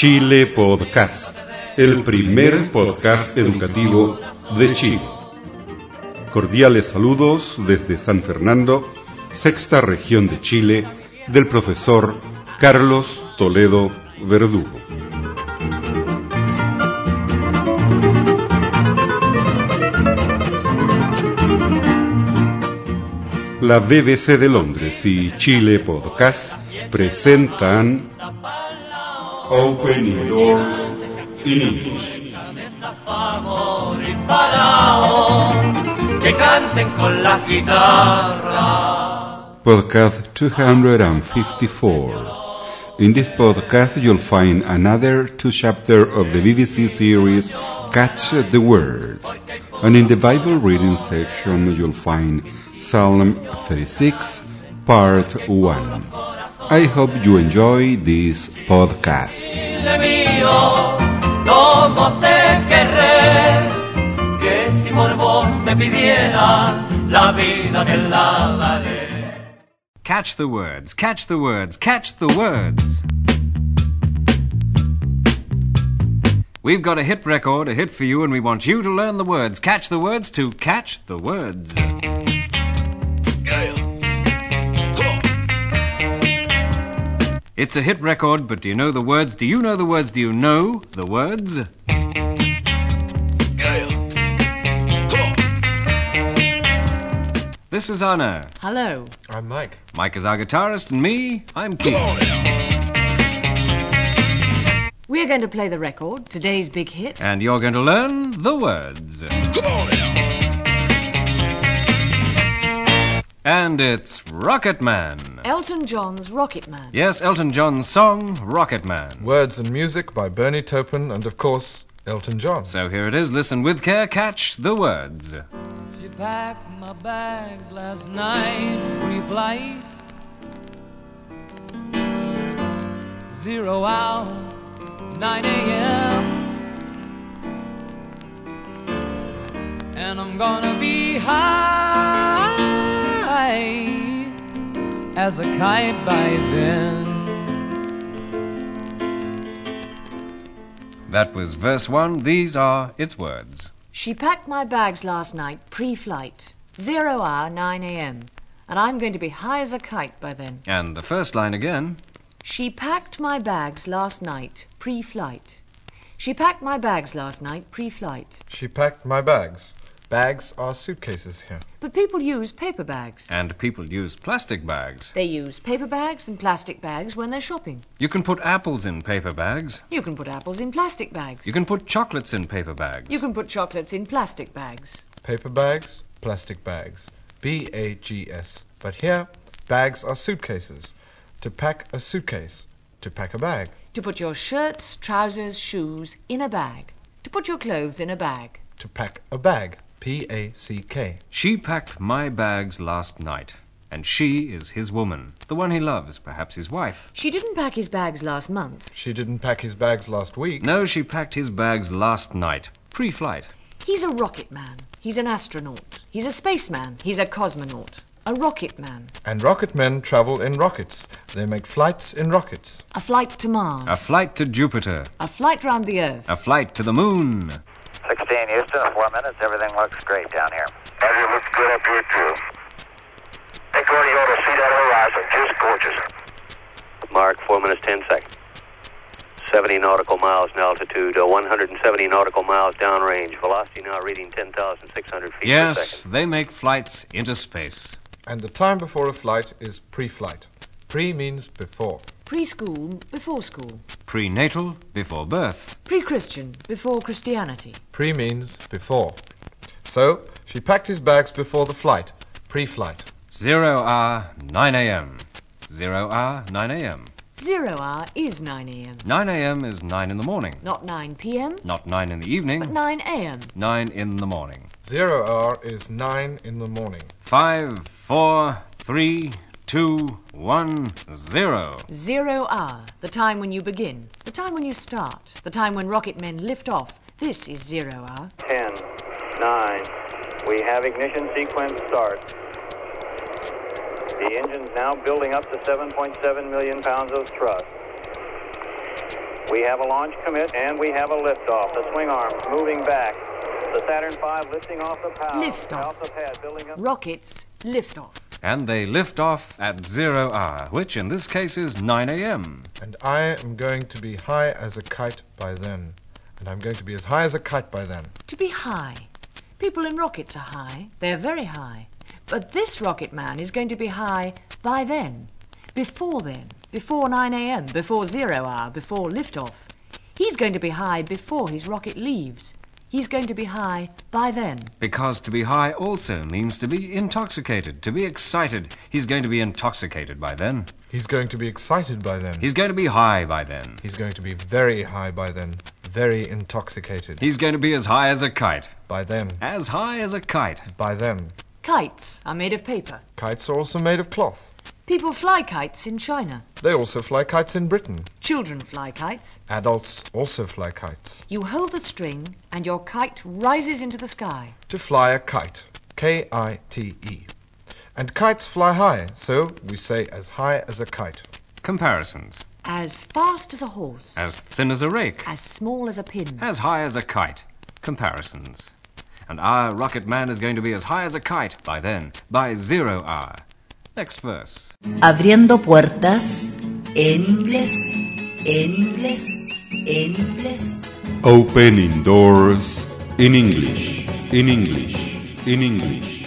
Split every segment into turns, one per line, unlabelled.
Chile
Podcast, el primer podcast educativo de Chile. Cordiales saludos desde San Fernando, sexta región de Chile, del profesor Carlos Toledo Verdugo. La BBC de Londres y Chile Podcast presentan Opening Doors in English. Podcast 254. In this podcast, you'll find another two chapter of the BBC series Catch the Word. And in the Bible reading section, you'll find Psalm 36, part 1. I hope you enjoy this podcast.
Cómo te querré, que si por vos me pidiera la vida te la daré.
Catch the words, catch the words, catch the words. We've got a hit record, a hit for you, and we want you to learn the words. Catch the words to catch the words. It's a hit record, but do you know the words? Do you know the words? Do you know the words? This is Anna.
Hello.
I'm Mike.
Mike is our guitarist, and me, I'm Keith.
We're going to play the record, today's big hit.
And you're going to learn the words. And it's Rocket Man.
Elton John's Rocket Man.
Yes, Elton John's song, Rocket Man.
Words and music by Bernie Taupin and, of course, Elton John.
So here it is. Listen with care. Catch the words.
She packed my bags last night, pre-flight. Zero hour, 9 a.m. And I'm gonna be high as a kite by then.
That was verse one. These are its words.
She packed my bags last night, pre flight. Zero hour, 9 a.m. And I'm going to be high as a kite by then.
And the first line again.
She packed my bags last night, pre flight. She packed my bags last night, pre flight.
She packed my bags. Bags are suitcases here.
But people use paper bags.
And people use plastic bags.
They use paper bags and plastic bags when they're shopping.
You can put apples in paper bags.
You can put apples in plastic bags.
You can put chocolates in paper bags.
You can put chocolates in plastic bags.
Paper bags, plastic bags. B A G S. But here, bags are suitcases. To pack a suitcase. To pack a bag.
To put your shirts, trousers, shoes in a bag. To put your clothes in a bag.
To pack a bag. P A C K.
She packed my bags last night. And she is his woman, the one he loves, perhaps his wife.
She didn't pack his bags last month.
She didn't pack his bags last week.
No, she packed his bags last night, pre flight.
He's a rocket man. He's an astronaut. He's a spaceman. He's a cosmonaut. A rocket man.
And rocket men travel in rockets. They make flights in rockets.
A flight to Mars.
A flight to Jupiter.
A flight round the Earth.
A flight to the moon.
16 Houston, four minutes. Everything looks great down here. Everything looks good up here, too. Hey, Gordy, you ought to see that horizon. Just gorgeous.
Mark, 4 minutes 10 seconds. 70 nautical miles in altitude, uh, 170 nautical miles downrange. Velocity now reading 10,600 feet per second.
Yes, they make flights into space.
And the time before a flight is pre flight. Pre means before.
Preschool before school.
Prenatal, before birth.
Pre Christian before Christianity.
Pre means before. So, she packed his bags before the flight. Pre flight.
Zero hour, 9 a.m. Zero hour, 9 a.m.
Zero hour is 9 a.m.
9 a.m. is 9 in the morning.
Not 9 p.m.,
Not 9 in the evening.
but 9 a.m.
9 in the morning.
Zero hour is nine in the morning.
Five, four, three, two, one, zero.
Zero hour, the time when you begin, the time when you start, the time when rocket men lift off. This is zero hour.
10, 9. We have ignition sequence start.
The engine's now building up to 7.7 million pounds of thrust. We have a launch commit and we have a liftoff. The swing arms moving back. The Saturn V lifting off the power.
Liftoff.
Off the pad, building up.
Rockets, lift off.
And they lift off at zero hour, which in this case is 9 a.m.
And I am going to be high as a kite by then. And I'm going to be as high as a kite by then.
To be high. People in rockets are high. They're very high. But this rocket man is going to be high by then. Before then. Before 9 a.m. Before zero hour. Before liftoff. He's going to be high before his rocket leaves. He's going to be high by then.
Because to be high also means to be intoxicated, to be excited. He's going to be intoxicated by then.
He's going to be excited by then.
He's going to be high by then.
He's going to be very high by then. Very intoxicated.
He's going to be as high as a kite.
By then.
As high as a kite.
By then.
Kites are made of paper.
Kites are also made of cloth.
People fly kites in China.
They also fly kites in Britain.
Children fly kites.
Adults also fly kites.
You hold the string and your kite rises into the sky.
To fly a kite. K I T E. And kites fly high, so we say as high as a kite.
Comparisons.
As fast as a horse.
As thin as a rake.
As small as a pin.
As high as a kite. Comparisons. And our rocket man is going to be as high as a kite by then, by zero hour. Next verse.
Abriendo puertas en inglés, en inglés, en inglés.
Opening doors in English, in English, in English.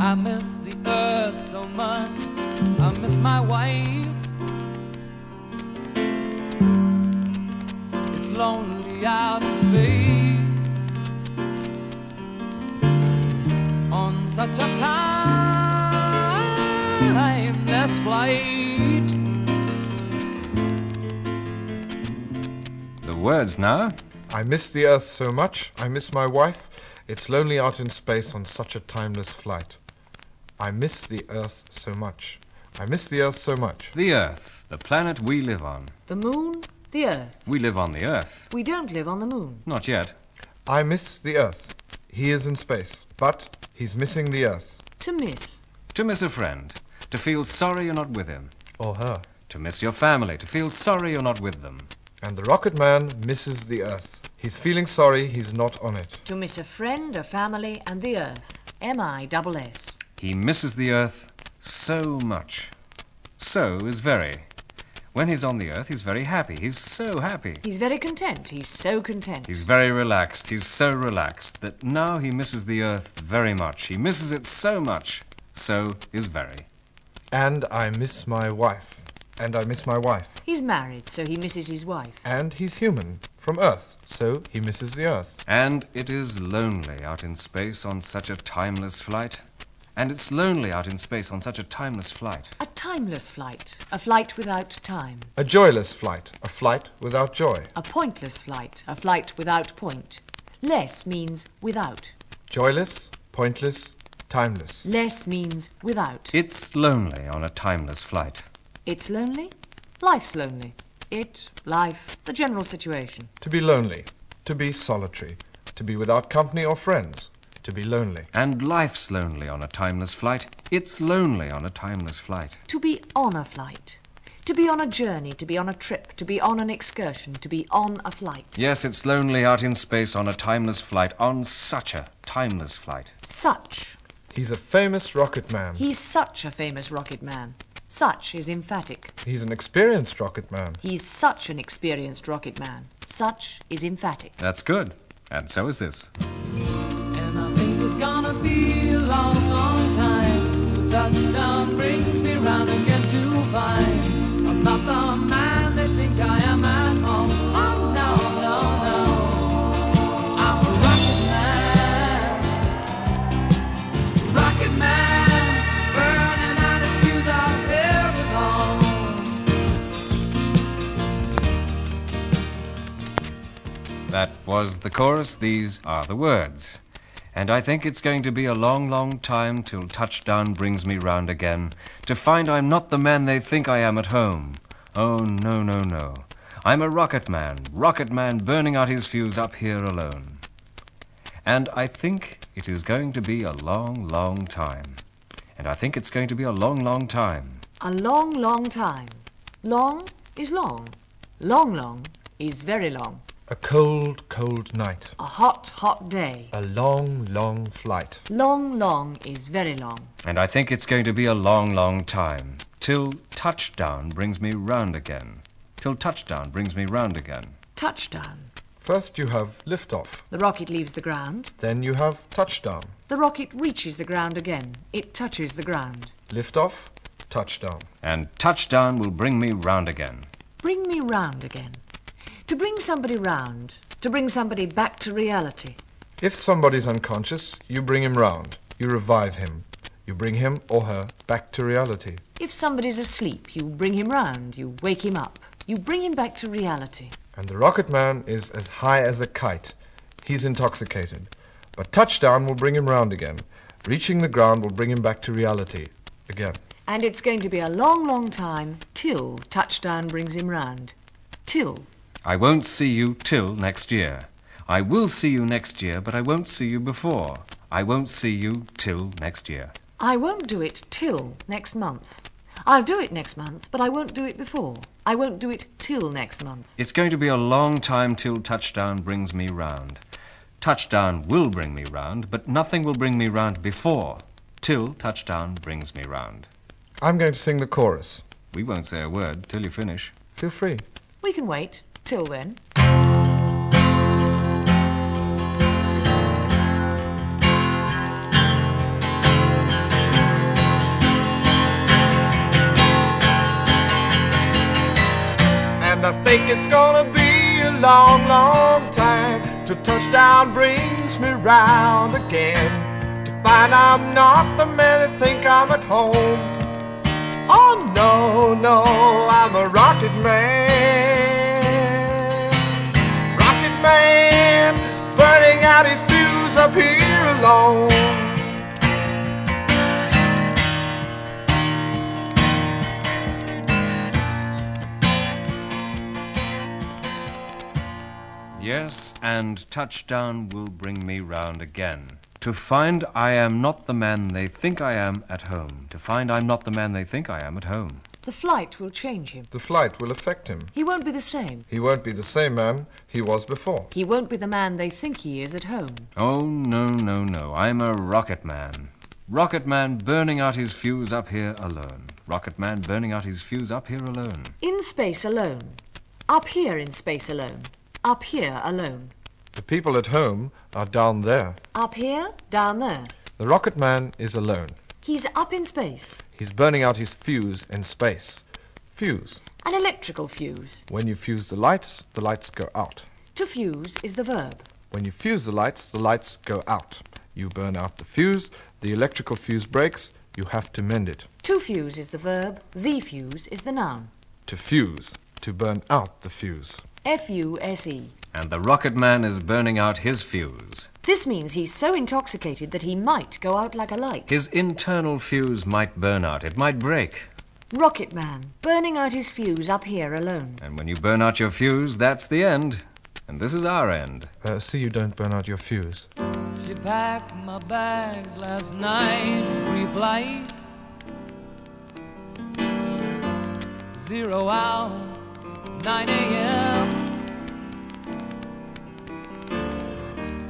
I miss the earth so much. I miss my wife. It's lonely out in space such a timeless flight.
The words now.
I miss the earth so much. I miss my wife. It's lonely out in space on such a timeless flight. I miss the earth so much. I miss the earth so much.
The Earth, the planet we live on.
The moon, the earth.
We live on the Earth.
We don't live on the moon.
Not yet.
I miss the earth. He is in space, but he's missing the earth.
To miss.
To miss a friend. To feel sorry you're not with him.
Or her.
To miss your family. To feel sorry you're not with them.
And the rocket man misses the earth. He's feeling sorry he's not on it.
To miss a friend, a family, and the earth. M-I-double-S.
He misses the Earth so much. So is very. When he's on the Earth, he's very happy. He's so happy.
He's very content. He's so content.
He's very relaxed. He's so relaxed that now he misses the Earth very much. He misses it so much. So is very.
And I miss my wife. And I miss my wife.
He's married, so he misses his wife.
And he's human. From Earth. So he misses the Earth.
And it is lonely out in space on such a timeless flight. And it's lonely out in space on such a timeless flight.
A timeless flight. A flight without time.
A joyless flight. A flight without joy.
A pointless flight. A flight without point. Less means without.
Joyless, pointless, timeless.
Less means without.
It's lonely on a timeless flight.
It's lonely. Life's lonely. It, life, the general situation.
To be lonely. To be solitary. To be without company or friends. To be lonely.
And life's lonely on a timeless flight. It's lonely on a timeless flight.
To be on a flight. To be on a journey, to be on a trip, to be on an excursion, to be on a flight.
Yes, it's lonely out in space on a timeless flight, on such a timeless flight.
Such.
He's a famous rocket man.
He's such a famous rocket man. Such is emphatic.
He's an experienced rocket man.
He's such an experienced rocket man. Such is emphatic.
That's good. And so is this.
Touchdown brings me round again to find I'm not the man they think I am at home. Oh no, no, no. I'm a rocket man, rocket man, burning out fuse there with home.
That was the chorus. These are the words. And I think it's going to be a long, long time till touchdown brings me round again to find I'm not the man they think I am at home. Oh, no, no, no. I'm a rocket man, rocket man burning out his fuse up here alone. And I think it is going to be a long, long time. And I think it's going to be a long, long time.
A long, long time. Long is long. Long, long is very long.
A cold, cold night.
A hot, hot day.
A long, long flight.
Long, long is very long.
And I think it's going to be a long, long time. Till touchdown brings me round again. Till touchdown brings me round again.
Touchdown.
First you have liftoff.
The rocket leaves the ground.
Then you have touchdown.
The rocket reaches the ground again. It touches the ground.
Liftoff, touchdown.
And touchdown will bring me round again.
Bring me round again. To bring somebody round. To bring somebody back to reality.
If somebody's unconscious, you bring him round. You revive him. You bring him or her back to reality.
If somebody's asleep, you bring him round. You wake him up. You bring him back to reality.
And the rocket man is as high as a kite. He's intoxicated. But touchdown will bring him round again. Reaching the ground will bring him back to reality again.
And it's going to be a long, long time till touchdown brings him round. Till.
I won't see you till next year. I will see you next year, but I won't see you before. I won't see you till next year.
I won't do it till next month. I'll do it next month, but I won't do it before. I won't do it till next month.
It's going to be a long time till touchdown brings me round. Touchdown will bring me round, but nothing will bring me round before. Till touchdown brings me round.
I'm going to sing the chorus.
We won't say a word till you finish.
Feel free.
We can wait till then.
And I think it's gonna be a long, long time till touchdown brings me round again. To find I'm not the man that think I'm at home. Oh no, no, I'm a rocket man. Man, burning out his fuse up here alone.
Yes, and touchdown will bring me round again. To find I am not the man they think I am at home. To find I'm not the man they think I am at home.
The flight will change him.
The flight will affect him.
He won't be the same.
He won't be the same man he was before.
He won't be the man they think he is at home.
Oh, no, no, no. I'm a rocket man. Rocket man burning out his fuse up here alone. Rocket man burning out his fuse up here alone.
In space alone. Up here in space alone. Up here alone.
The people at home are down there.
Up here, down there.
The rocket man is alone.
He's up in space.
He's burning out his fuse in space. Fuse.
An electrical fuse.
When you fuse the lights, the lights go out.
To fuse is the verb.
When you fuse the lights, the lights go out. You burn out the fuse, the electrical fuse breaks, you have to mend it.
To fuse is the verb. The fuse is the noun.
To fuse, to burn out the fuse.
F-U-S-E.
And the rocket man is burning out his fuse.
This means he's so intoxicated that he might go out like a light.
His internal fuse might burn out. It might break.
Rocket man, burning out his fuse up here alone.
And when you burn out your fuse, that's the end. And this is our end.
Uh, see you don't burn out your fuse.
She packed my bags last night, pre-flight. Zero hour, 9 a.m.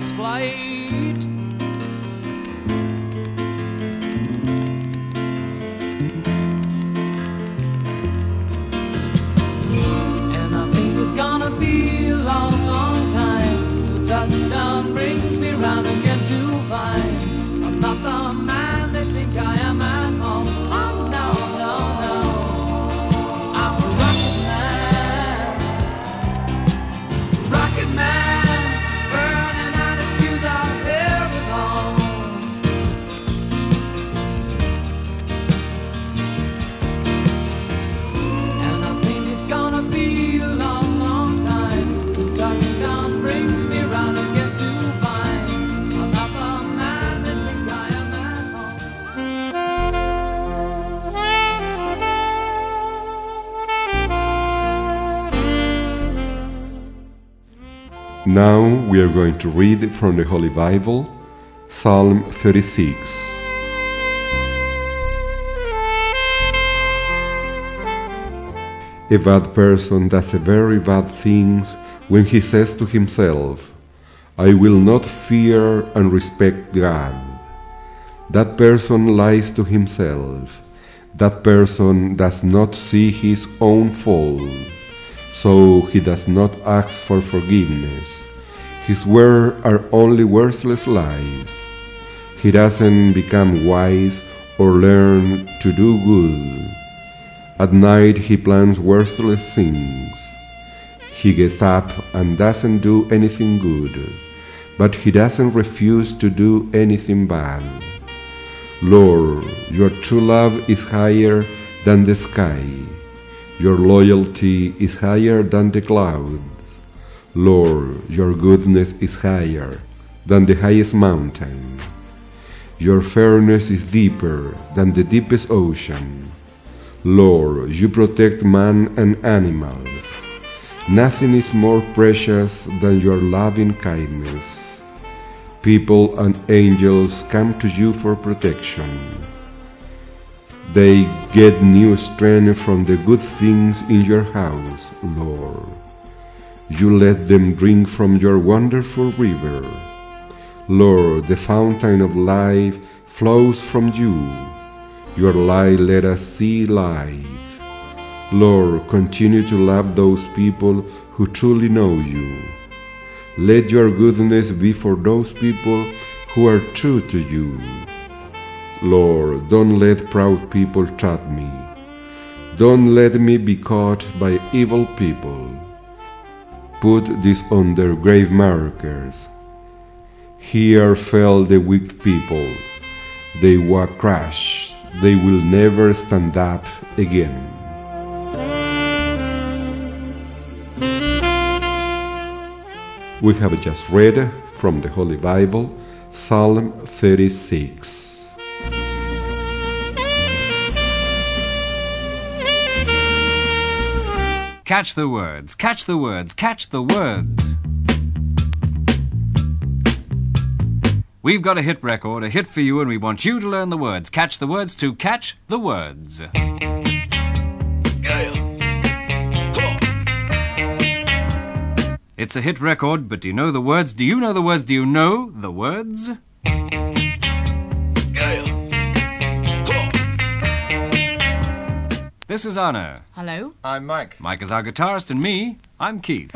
flight. And
Now we are going to read from the Holy Bible, Psalm 36. A bad person does a very bad things when he says to himself, I will not fear and respect God. That person lies to himself. That person does not see his own fault, so he does not ask for forgiveness. His words are only worthless lies. He doesn't become wise or learn to do good. At night he plans worthless things. He gets up and doesn't do anything good, but he doesn't refuse to do anything bad. Lord, your true love is higher than the sky. Your loyalty is higher than the clouds. Lord, your goodness is higher than the highest mountain. Your fairness is deeper than the deepest ocean. Lord, you protect man and animals. Nothing is more precious than your loving kindness. People and angels come to you for protection. They get new strength from the good things in your house, Lord. You let them drink from your wonderful river. Lord, the fountain of life flows from you. Your light let us see light. Lord, continue to love those people who truly know you. Let your goodness be for those people who are true to you. Lord, don't let proud people trap me. Don't let me be caught by evil people. Put this on their grave markers. Here fell the wicked people. They were crushed. They will never stand up again. We have just read from the Holy Bible Psalm 36.
Catch the words, catch the words, catch the words. We've got a hit record, a hit for you, and we want you to learn the words. Catch the words to catch the words. It's a hit record, but do you know the words? Do you know the words? Do you know the words? This is Anna.
Hello?
I'm Mike.
Mike is our guitarist, and me, I'm Keith.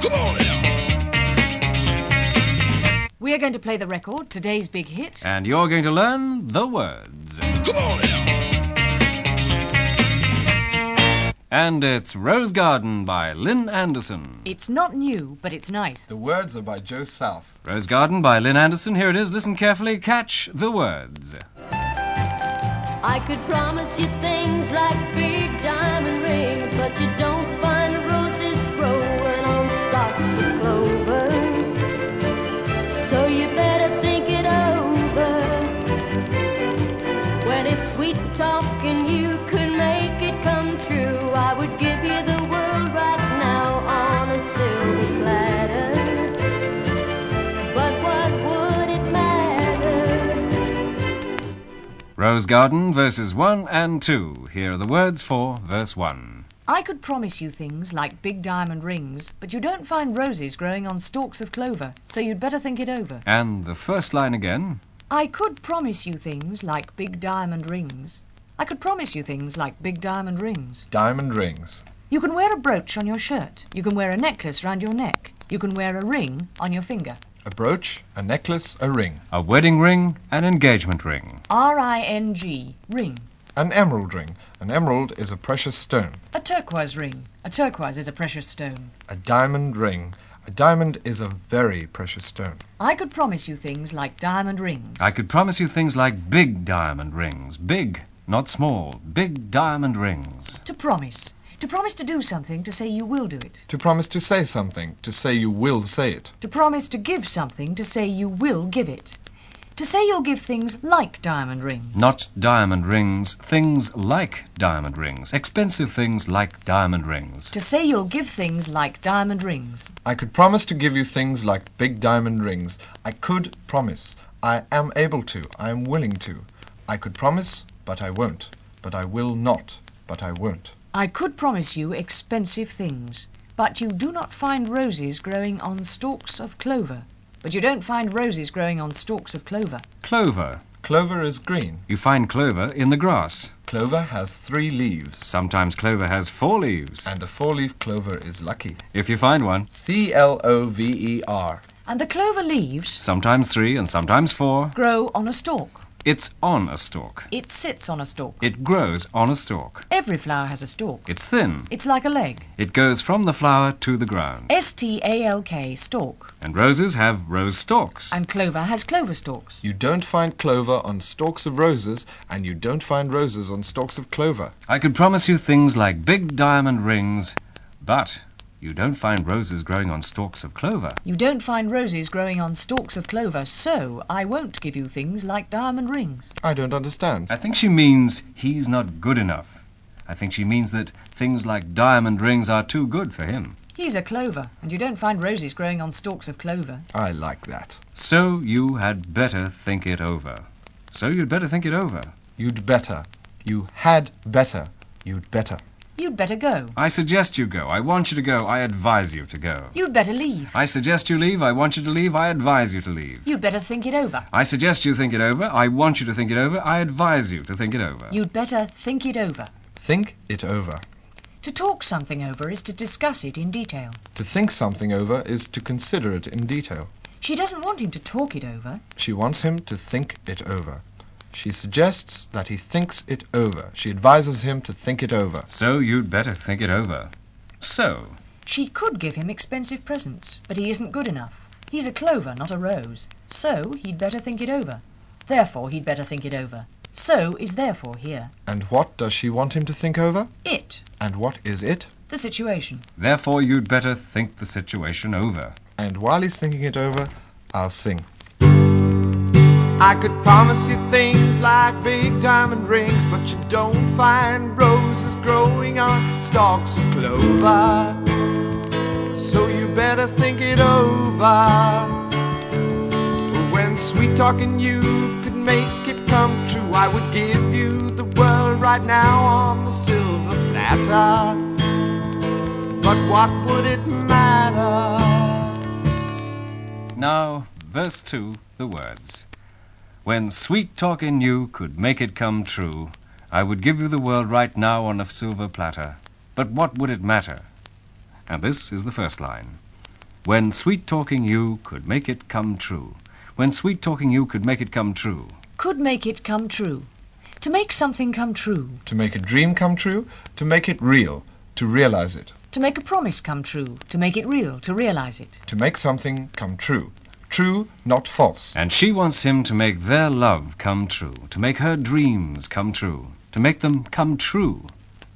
We are going to play the record, today's big hit.
And you're going to learn the words. And it's Rose Garden by Lynn Anderson.
It's not new, but it's nice.
The words are by Joe South.
Rose Garden by Lynn Anderson. Here it is. Listen carefully. Catch the words.
I could promise you things like big diamond rings,
Rose Garden, verses 1 and 2. Here are the words for verse 1.
I could promise you things like big diamond rings, but you don't find roses growing on stalks of clover, so you'd better think it over.
And the first line again.
I could promise you things like big diamond rings. I could promise you things like big diamond rings.
Diamond rings.
You can wear a brooch on your shirt. You can wear a necklace round your neck. You can wear a ring on your finger.
A brooch, a necklace, a ring.
A wedding ring, an engagement ring.
R I N G, ring.
An emerald ring. An emerald is a precious stone.
A turquoise ring. A turquoise is a precious stone.
A diamond ring. A diamond is a very precious stone.
I could promise you things like diamond rings.
I could promise you things like big diamond rings. Big, not small. Big diamond rings.
To promise. To promise to do something, to say you will do it.
To promise to say something, to say you will say it.
To promise to give something, to say you will give it. To say you'll give things like diamond rings.
Not diamond rings, things like diamond rings. Expensive things like diamond rings.
To say you'll give things like diamond rings.
I could promise to give you things like big diamond rings. I could promise. I am able to. I am willing to. I could promise, but I won't. But I will not. But I won't.
I could promise you expensive things, but you do not find roses growing on stalks of clover. But you don't find roses growing on stalks of clover.
Clover.
Clover is green.
You find clover in the grass.
Clover has three leaves.
Sometimes clover has four leaves.
And a four-leaf clover is lucky.
If you find one.
C L O V E R.
And the clover leaves
Sometimes three and sometimes four.
grow on a stalk.
It's on a stalk.
It sits on a stalk.
It grows on a stalk.
Every flower has a stalk.
It's thin.
It's like a leg.
It goes from the flower to the ground.
S T A L K, stalk.
And roses have rose stalks.
And clover has clover stalks.
You don't find clover on stalks of roses, and you don't find roses on stalks of clover.
I could promise you things like big diamond rings, but you don't find roses growing on stalks of clover.
You don't find roses growing on stalks of clover, so I won't give you things like diamond rings.
I don't understand.
I think she means he's not good enough. I think she means that things like diamond rings are too good for him.
He's a clover, and you don't find roses growing on stalks of clover.
I like that.
So you had better think it over. So you'd better think it over.
You'd better. You had better. You'd better.
You'd better go.
I suggest you go. I want you to go. I advise you to go.
You'd better leave.
I suggest you leave. I want you to leave. I advise you to leave.
You'd better think it over.
I suggest you think it over. I want you to think it over. I advise you to think it over.
You'd better think it over.
Think it over.
To talk something over is to discuss it in detail.
To think something over is to consider it in detail.
She doesn't want him to talk it over.
She wants him to think it over. She suggests that he thinks it over. She advises him to think it over.
So you'd better think it over. So,
She could give him expensive presents, but he isn't good enough. He's a clover, not a rose. So he'd better think it over. Therefore he'd better think it over. So is therefore here.
And what does she want him to think over?
It,
And what is it?
the situation.
therefore, you'd better think the situation over.
And while he's thinking it over, I'll sing.
I could promise you things like big diamond rings, but you don't find roses growing on stalks of clover. So you better think it over. When sweet talking you could make it come true, I would give you the world right now on the silver platter. But what would it matter?
Now, verse 2, the words. When sweet talking you could make it come true, I would give you the world right now on a silver platter. But what would it matter? And this is the first line. When sweet talking you could make it come true. When sweet talking you could make it come true.
Could make it come true. To make something come true.
To make a dream come true, to make it real, to realize it.
To make a promise come true. To make it real. To realize it.
To make something come true. True, not false.
And she wants him to make their love come true, to make her dreams come true, to make them come true,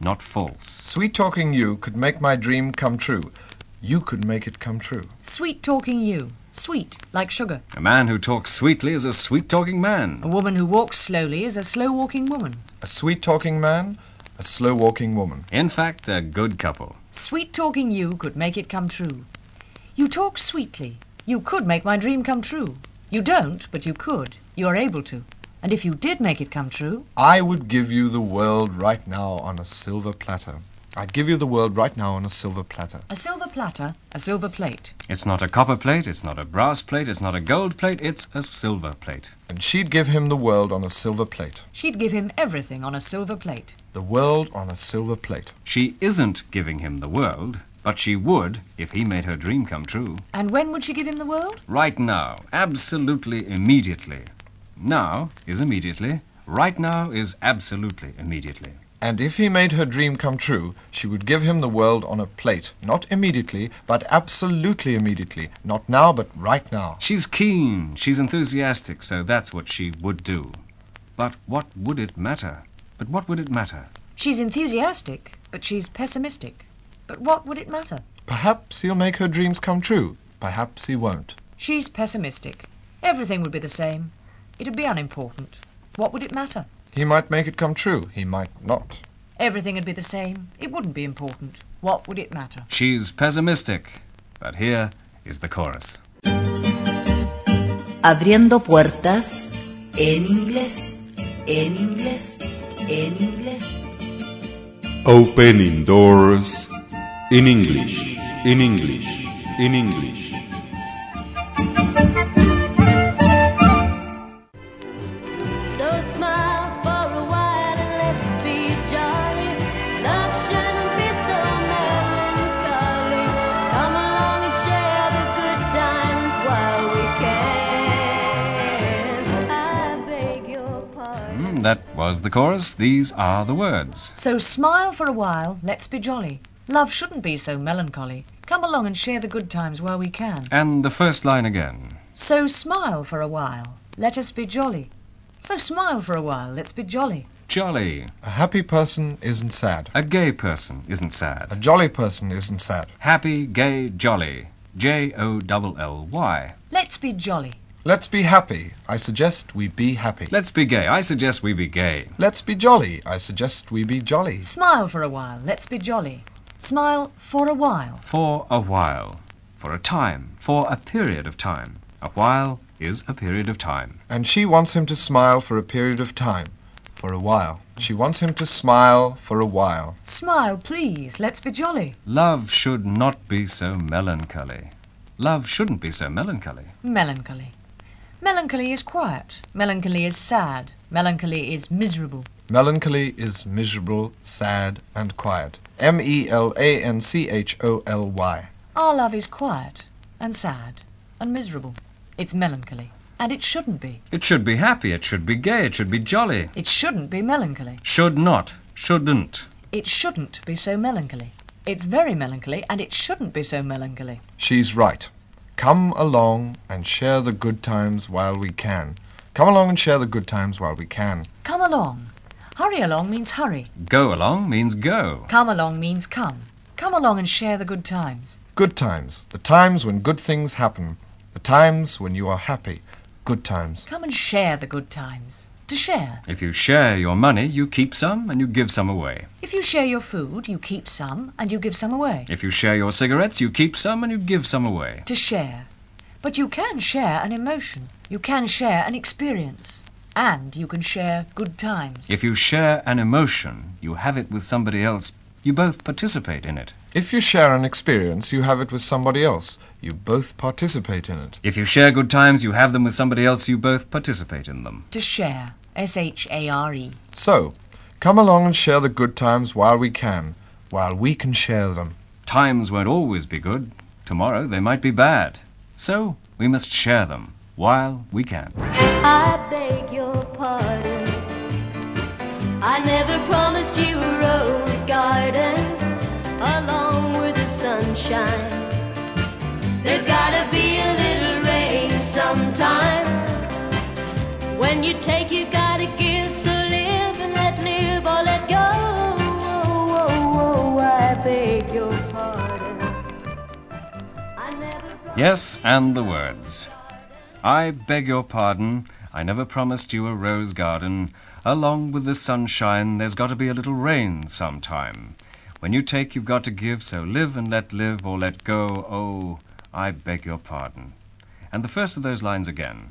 not false.
Sweet talking you could make my dream come true. You could make it come true.
Sweet talking you. Sweet, like sugar.
A man who talks sweetly is a sweet talking man.
A woman who walks slowly is a slow walking woman.
A sweet talking man, a slow walking woman.
In fact, a good couple.
Sweet talking you could make it come true. You talk sweetly. You could make my dream come true. You don't, but you could. You are able to. And if you did make it come true,
I would give you the world right now on a silver platter. I'd give you the world right now on a silver platter.
a silver platter, a silver plate.
It's not a copper plate, it's not a brass plate, it's not a gold plate, it's a silver plate.
And she'd give him the world on a silver plate.
She'd give him everything on a silver plate.
The world on a silver plate.
She isn't giving him the world, but she would if he made her dream come true.
And when would she give him the world?
Right now, absolutely immediately. Now is immediately, right now is absolutely immediately.
And if he made her dream come true, she would give him the world on a plate. Not immediately, but absolutely immediately. Not now, but right now.
She's keen, she's enthusiastic, so that's what she would do. But what would it matter? But what would it matter?
She's enthusiastic, but she's pessimistic. But what would it matter?
Perhaps he'll make her dreams come true. Perhaps he won't.
She's pessimistic. Everything would be the same. It'd be unimportant. What would it matter?
He might make it come true. He might not.
Everything would be the same. It wouldn't be important. What would it matter?
She's pessimistic. But here is the chorus.
Abriendo puertas en inglés, en inglés, en inglés.
Opening doors in English, in English, in English.
So smile for a while and let's be jolly. Love shouldn't be so melancholy. Come along and share the good times while we can. I beg your pardon.
Hmm, that was the chorus. These are the words.
So smile for a while, let's be jolly. Love shouldn't be so melancholy. Come along and share the good times while we can.
And the first line again.
So smile for a while, let us be jolly. So smile for a while, let's be jolly.
Jolly.
A happy person isn't sad.
A gay person isn't sad.
A jolly person isn't sad.
Happy, gay, jolly. J O L L Y.
Let's be jolly.
Let's be happy. I suggest we be happy.
Let's be gay. I suggest we be gay.
Let's be jolly. I suggest we be jolly.
Smile for a while, let's be jolly. Smile for a while.
For a while. For a time. For a period of time. A while is a period of time.
And she wants him to smile for a period of time. For a while. She wants him to smile for a while.
Smile, please, let's be jolly.
Love should not be so melancholy. Love shouldn't be so melancholy.
Melancholy. Melancholy is quiet. Melancholy is sad. Melancholy is miserable.
Melancholy is miserable, sad, and quiet. M E L A N C H O L Y.
Our love is quiet and sad and miserable. It's melancholy. And it shouldn't be.
It should be happy. It should be gay. It should be jolly.
It shouldn't be melancholy.
Should not. Shouldn't.
It shouldn't be so melancholy. It's very melancholy and it shouldn't be so melancholy.
She's right. Come along and share the good times while we can. Come along and share the good times while we can.
Come along. Hurry along means hurry.
Go along means go.
Come along means come. Come along and share the good times.
Good times. The times when good things happen. The times when you are happy. Good times.
Come and share the good times. To share.
If you share your money, you keep some and you give some away.
If you share your food, you keep some and you give some away.
If you share your cigarettes, you keep some and you give some away.
To share. But you can share an emotion. You can share an experience. And you can share good times.
If you share an emotion, you have it with somebody else. You both participate in it.
If you share an experience, you have it with somebody else. You both participate in it.
If you share good times, you have them with somebody else. You both participate in them.
To share. S H A R E.
So, come along and share the good times while we can, while we can share them.
Times won't always be good. Tomorrow they might be bad. So we must share them while we can.
I beg your pardon. I never promised you a rose garden along with the sunshine. There's gotta be a little rain sometime. When you take, you gotta give. So live and let live or let go. Oh, oh, oh, oh I beg your pardon. I never
Yes, and the words. I beg your pardon. I never promised you a rose garden. Along with the sunshine, there's got to be a little rain sometime. When you take, you've got to give, so live and let live or let go. Oh, I beg your pardon. And the first of those lines again.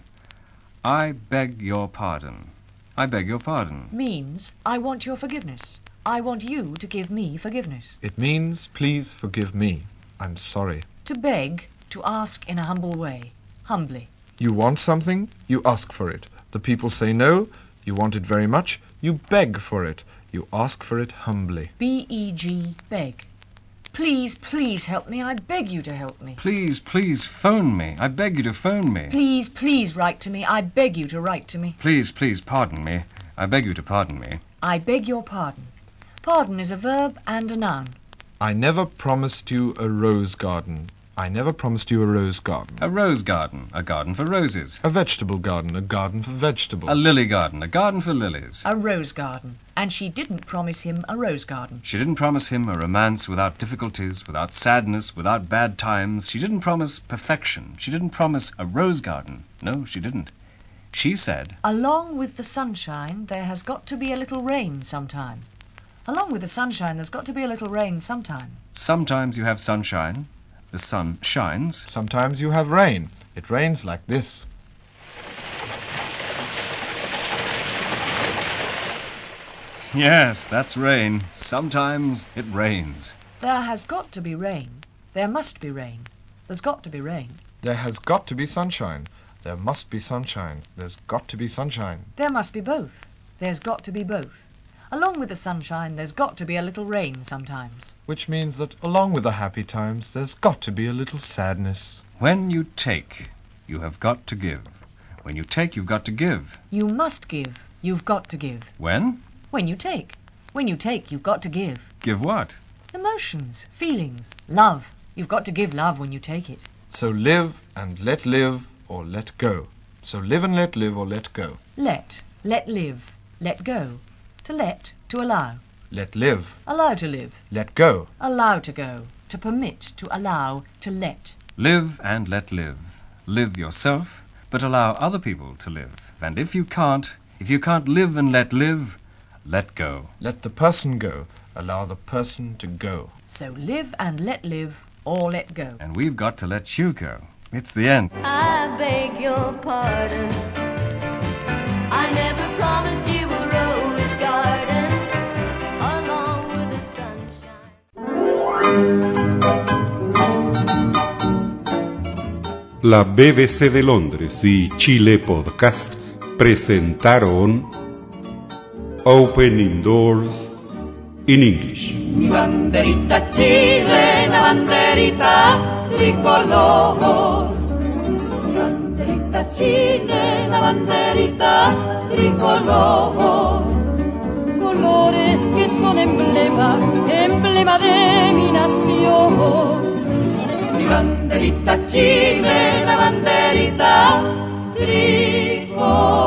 I beg your pardon. I beg your pardon.
Means I want your forgiveness. I want you to give me forgiveness.
It means, please forgive me. I'm sorry.
To beg, to ask in a humble way. Humbly.
You want something, you ask for it. The people say no, you want it very much, you beg for it. You ask for it humbly.
B E G, beg. Please, please help me. I beg you to help me.
Please, please phone me. I beg you to phone me.
Please, please write to me. I beg you to write to me.
Please, please pardon me. I beg you to pardon me.
I beg your pardon. Pardon is a verb and a noun.
I never promised you a rose garden. I never promised you a rose garden.
A rose garden, a garden for roses.
A vegetable garden, a garden for vegetables.
A lily garden, a garden for lilies.
A rose garden. And she didn't promise him a rose garden.
She didn't promise him a romance without difficulties, without sadness, without bad times. She didn't promise perfection. She didn't promise a rose garden. No, she didn't. She said,
Along with the sunshine, there has got to be a little rain sometime. Along with the sunshine, there's got to be a little rain sometime.
Sometimes you have sunshine. The sun shines.
Sometimes you have rain. It rains like this.
Yes, that's rain. Sometimes it rains.
There has got to be rain. There must be rain. There's got to be rain.
There has got to be sunshine. There must be sunshine. There's got to be sunshine.
There must be both. There's got to be both. Along with the sunshine, there's got to be a little rain sometimes.
Which means that along with the happy times, there's got to be a little sadness.
When you take, you have got to give. When you take, you've got to give.
You must give. You've got to give.
When?
When you take. When you take, you've got to give.
Give what?
Emotions, feelings, love. You've got to give love when you take it.
So live and let live or let go. So live and let live or let go.
Let, let live, let go. To let, to allow.
Let live.
Allow to live.
Let go.
Allow to go. To permit, to allow, to let.
Live and let live. Live yourself, but allow other people to live. And if you can't, if you can't live and let live, let go.
Let the person go. Allow the person to go.
So live and let live or let go.
And we've got to let you go. It's the end.
I beg your pardon.
La BBC de Londres y Chile Podcast presentaron Opening Doors in English.
Mi banderita chilena, banderita tricolor. Mi banderita chilena, banderita tricolor.
colores que son emblema, emblema de mi nación
banderita, Chile, banderita tricolor.